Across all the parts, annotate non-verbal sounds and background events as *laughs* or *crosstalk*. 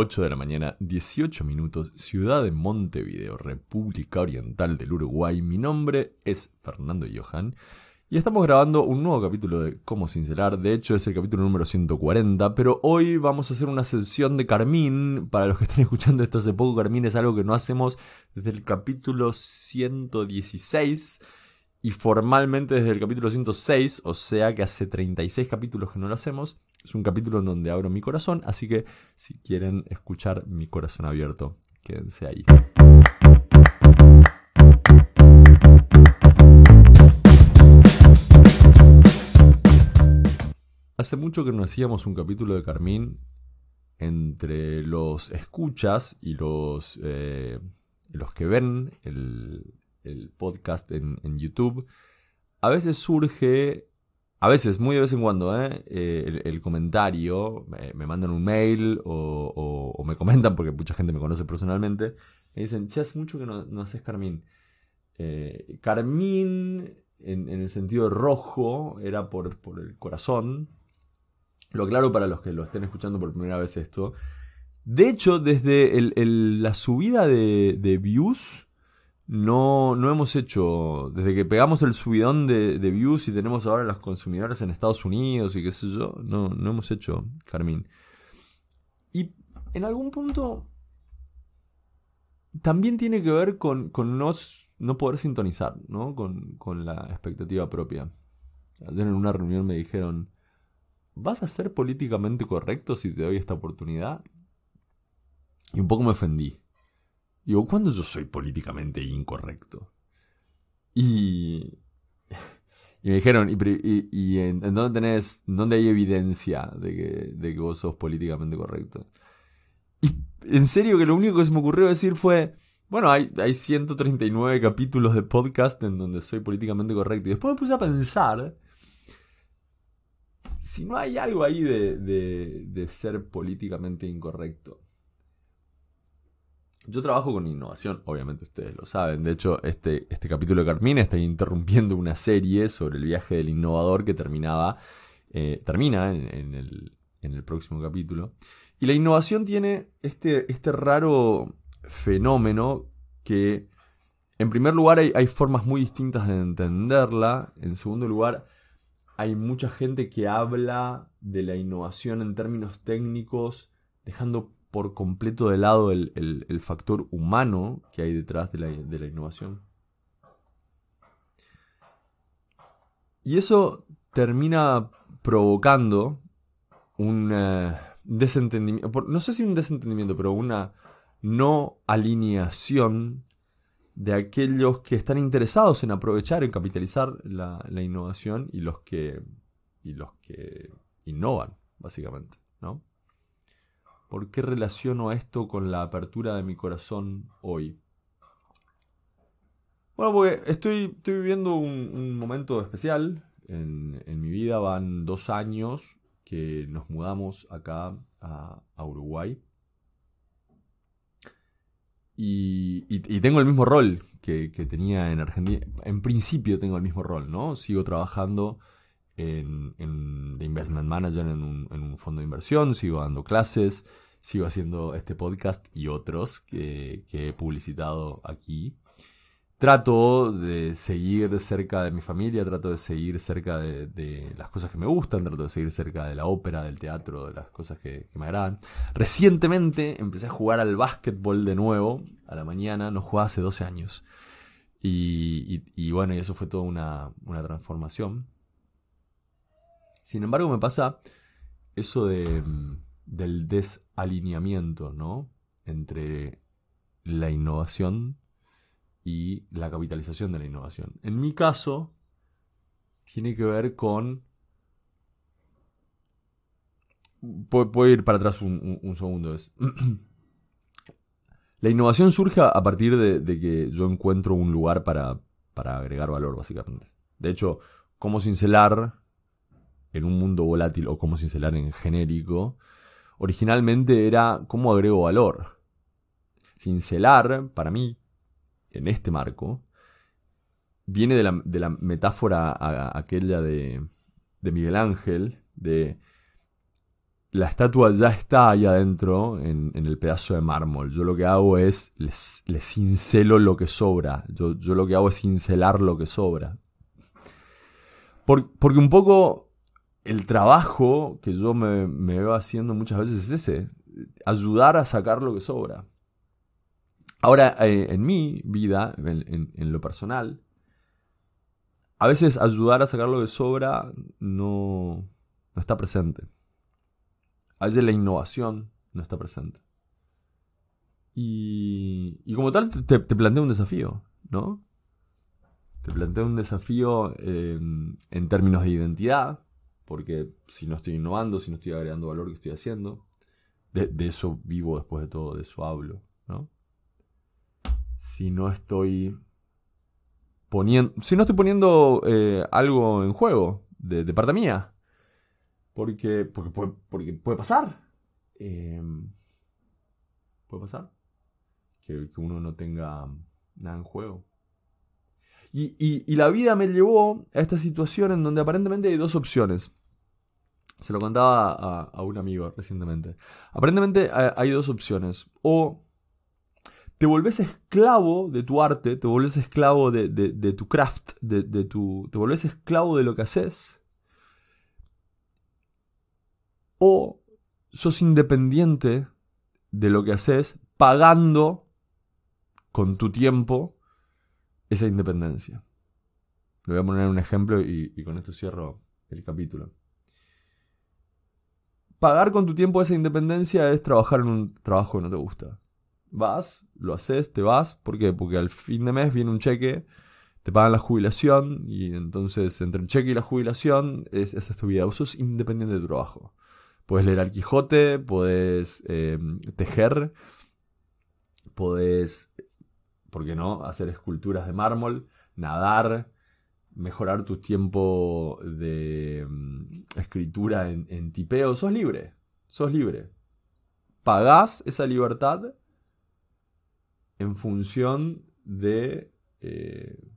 8 de la mañana, 18 minutos, ciudad de Montevideo, República Oriental del Uruguay. Mi nombre es Fernando Johan y estamos grabando un nuevo capítulo de Cómo Sincerar. De hecho, es el capítulo número 140, pero hoy vamos a hacer una sesión de Carmín. Para los que están escuchando esto hace poco, Carmín es algo que no hacemos desde el capítulo 116 y formalmente desde el capítulo 106, o sea que hace 36 capítulos que no lo hacemos. Es un capítulo en donde abro mi corazón, así que si quieren escuchar mi corazón abierto, quédense ahí. Hace mucho que no hacíamos un capítulo de Carmín entre los escuchas y los, eh, los que ven el, podcast en, en YouTube. A veces surge a veces, muy de vez en cuando, ¿eh? eh el, comentario, me, mandan un mail o, me comentan, porque mucha gente me conoce personalmente, me dicen, che, hace mucho que no, haces Carmín. Eh, Carmín, en, el sentido rojo, era por, el corazón. Lo aclaro para los que lo estén escuchando por primera vez esto. De hecho, desde la subida de, de views, no, no hemos hecho, desde que pegamos el subidón de, views y tenemos ahora los consumidores en Estados Unidos y qué sé yo, no, no hemos hecho, Carmín. Y en algún punto también tiene que ver con, con no, no, poder sintonizar, ¿no? Con, con la expectativa propia. Ayer en una reunión me dijeron, ¿vas a ser políticamente correcto si te doy esta oportunidad? Y un poco me ofendí. Digo, ¿cuándo yo soy políticamente incorrecto? Y, *laughs* y me dijeron, ¿y, en, dónde tenés, dónde hay evidencia de que, de que vos sos políticamente correcto? Y en serio que lo único que se me ocurrió decir fue, bueno, hay, hay 139 capítulos de podcast en donde soy políticamente correcto. Y después me puse a pensar si no hay algo ahí de, de, de ser políticamente incorrecto. Yo trabajo con innovación, obviamente ustedes lo saben. De hecho, este, este capítulo de Carmina está interrumpiendo una serie sobre el viaje del innovador que terminaba, eh, termina en, el, próximo capítulo. Y la innovación tiene este, este raro fenómeno que, en primer lugar, hay, hay formas muy distintas de entenderla. En segundo lugar, hay mucha gente que habla de la innovación en términos técnicos, dejando por completo de lado el, factor humano que hay detrás de la, innovación. Y eso termina provocando un eh, desentendimiento, no sé si un desentendimiento, pero una no alineación de aquellos que están interesados en aprovechar, en capitalizar la, la innovación y los que, y los que innovan, básicamente, ¿no? ¿Por qué relaciono esto con la apertura de mi corazón hoy? Bueno, porque estoy, estoy viviendo un, momento especial en, mi vida. Van dos años que nos mudamos acá a, Uruguay. Y, tengo el mismo rol que, tenía en Argentina. En principio tengo el mismo rol, ¿no? Sigo trabajando en, en Investment Manager en un, fondo de inversión, sigo dando clases, sigo haciendo este podcast y otros que, he publicitado aquí. Trato de seguir cerca de mi familia, trato de seguir cerca de, las cosas que me gustan, trato de seguir cerca de la ópera, del teatro, de las cosas que, me agradan. Recientemente empecé a jugar al básquetbol de nuevo, a la mañana, no jugaba hace 12 años. Y, bueno, y eso fue toda una, una transformación. Sin embargo, me pasa eso de, del desalineamiento, ¿no? Entre la innovación y la capitalización de la innovación. En mi caso, tiene que ver con... Puedo, ir para atrás un, segundo. *clears throat* la innovación surge a partir de, de, que yo encuentro un lugar para, para agregar valor, básicamente. De hecho, cómo cincelar en un mundo volátil o cómo cincelar en genérico, originalmente era cómo agrego valor. Cincelar, para mí, en este marco, viene de la, metáfora aquella de, de Miguel Ángel, de la estatua ya está ahí adentro, en, el pedazo de mármol. Yo lo que hago es, les, cincelo lo que sobra. Yo, lo que hago es cincelar lo que sobra. porque un poco el trabajo que yo me, veo haciendo muchas veces es ese. Ayudar a sacar lo que sobra. Ahora, eh, en mi vida, en lo personal, a veces ayudar a sacar lo que sobra no, no está presente. A veces la innovación no está presente. Y, y como tal te, te planteo un desafío, ¿no? Te planteo un desafío en, en términos de identidad, porque si no estoy innovando, si no estoy agregando valor que estoy haciendo, de, eso vivo después de todo, de eso hablo, ¿no? Si no estoy poniendo, si no estoy poniendo eh, algo en juego de, parte mía, porque, porque, puede, porque puede pasar. Em, puede pasar. Que, uno no tenga nada en juego. Y, la vida me llevó a esta situación en donde aparentemente hay dos opciones. Se lo contaba a, un amigo recientemente. Aparentemente hay dos opciones. O te volvés esclavo de tu arte, te volvés esclavo de, tu craft, de, tu, te volvés esclavo de lo que haces o sos independiente de lo que haces pagando con tu tiempo esa independencia. Le voy a poner un ejemplo y, y, con esto cierro el capítulo. Pagar con tu tiempo esa independencia es trabajar en un trabajo que no te gusta. Vas, lo haces, te vas. ¿Por qué? Porque al fin de mes viene un cheque, te pagan la jubilación y entonces entre el cheque y la jubilación es, esa es tu vida. Vos sos independiente de tu trabajo. Puedes leer al Quijote, puedes em, tejer, puedes, ¿por qué no?, hacer esculturas de mármol, nadar, mejorar tu tiempo de em, escritura en, tipeo. Sos libre, sos libre. Pagás esa libertad en función de... Eh,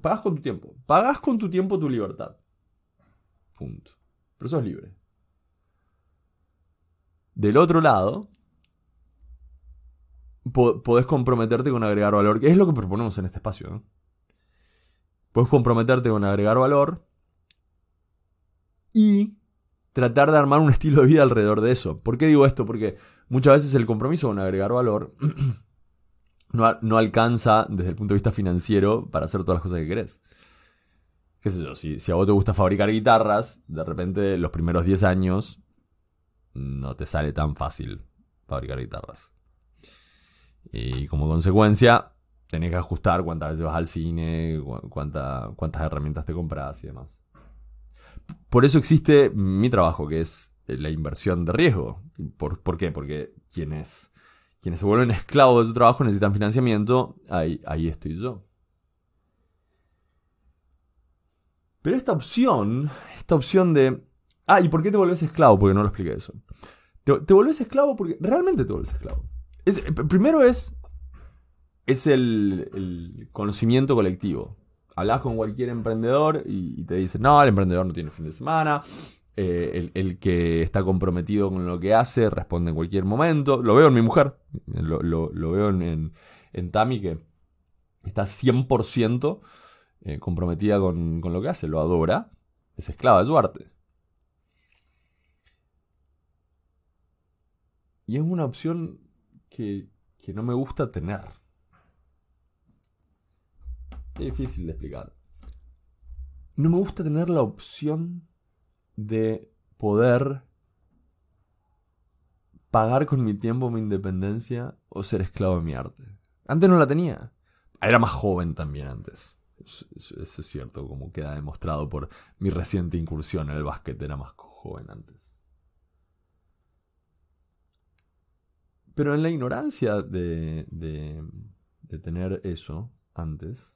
pagás con tu tiempo. Pagás con tu tiempo tu libertad. Punto. Pero sos libre. Del otro lado, podés comprometerte con agregar valor, que es lo que proponemos en este espacio. ¿no? Puedes comprometerte con agregar valor y tratar de armar un estilo de vida alrededor de eso. ¿Por qué digo esto? Porque muchas veces el compromiso con agregar valor *clears throat* no, no, alcanza desde el punto de vista financiero para hacer todas las cosas que querés. ¿Qué sé yo? Si, si a vos te gusta fabricar guitarras, de repente los primeros 10 años no te sale tan fácil fabricar guitarras. Y como consecuencia, tenés que ajustar cuántas veces vas al cine, cuántas herramientas te compras y demás. Por eso existe mi trabajo, que es la inversión de riesgo. ¿Por, qué? Porque quienes, se vuelven esclavos de su trabajo necesitan financiamiento, ahí, estoy yo. Pero esta opción, esta opción de Ah, ¿y por qué te volvés esclavo? Porque no lo expliqué eso. Te, volvés esclavo porque realmente te volvés esclavo. Es, eh, primero es, es el, conocimiento colectivo. Hablas con cualquier emprendedor y, te dicen, no, el emprendedor no tiene fin de semana. Eh, el, que está comprometido con lo que hace responde en cualquier momento. Lo veo en mi mujer. Lo, veo en, en, Tami que está 100% eh, comprometida con, con lo que hace. Lo adora. Es esclava de su arte. Y es una opción que, no me gusta tener. Difícil de explicar. No me gusta tener la opción de poder pagar con mi tiempo mi independencia o ser esclavo de mi arte. Antes no la tenía. Era más joven también antes. Eso, es cierto, como queda demostrado por mi reciente incursión en el básquet. Era más joven antes. Pero en la ignorancia de, de, tener eso antes,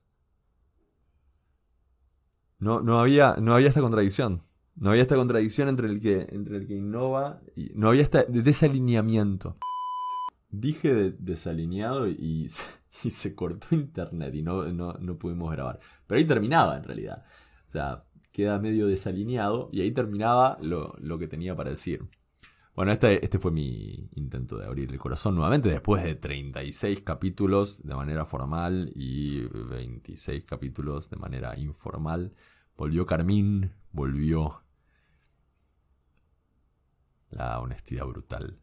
no, no, había, no había esta contradicción. No había esta contradicción entre el que, entre el que innova y no había este desalineamiento. Dije de, desalineado y, y, se *laughs* cortó internet y no, no, pudimos grabar. Pero ahí terminaba en realidad. O sea, queda medio desalineado y ahí terminaba lo, lo que tenía para decir. Bueno, este, este fue mi intento de abrir el corazón nuevamente después de 36 capítulos de manera formal y 26 capítulos de manera informal. Volvió Carmín, volvió la honestidad brutal.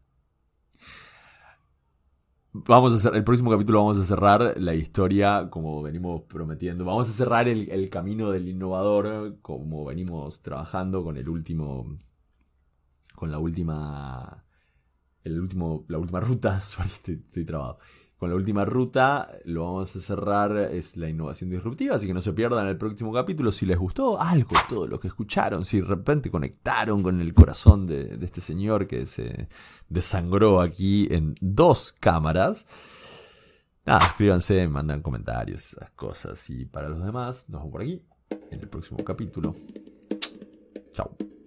Vamos a hacer, el próximo capítulo vamos a cerrar la historia como venimos prometiendo. Vamos a cerrar el, el camino del innovador como venimos trabajando con el último con la última. El último, la última ruta. *laughs* Sorry, estoy, trabado. Con la última ruta lo vamos a cerrar, es la innovación disruptiva, así que no se pierdan el próximo capítulo. Si les gustó algo, todo lo que escucharon, si de repente conectaron con el corazón de, este señor que se desangró aquí en dos cámaras, nada, suscríbanse, mandan comentarios, esas cosas. Y para los demás, nos vemos por aquí en el próximo capítulo. Chao.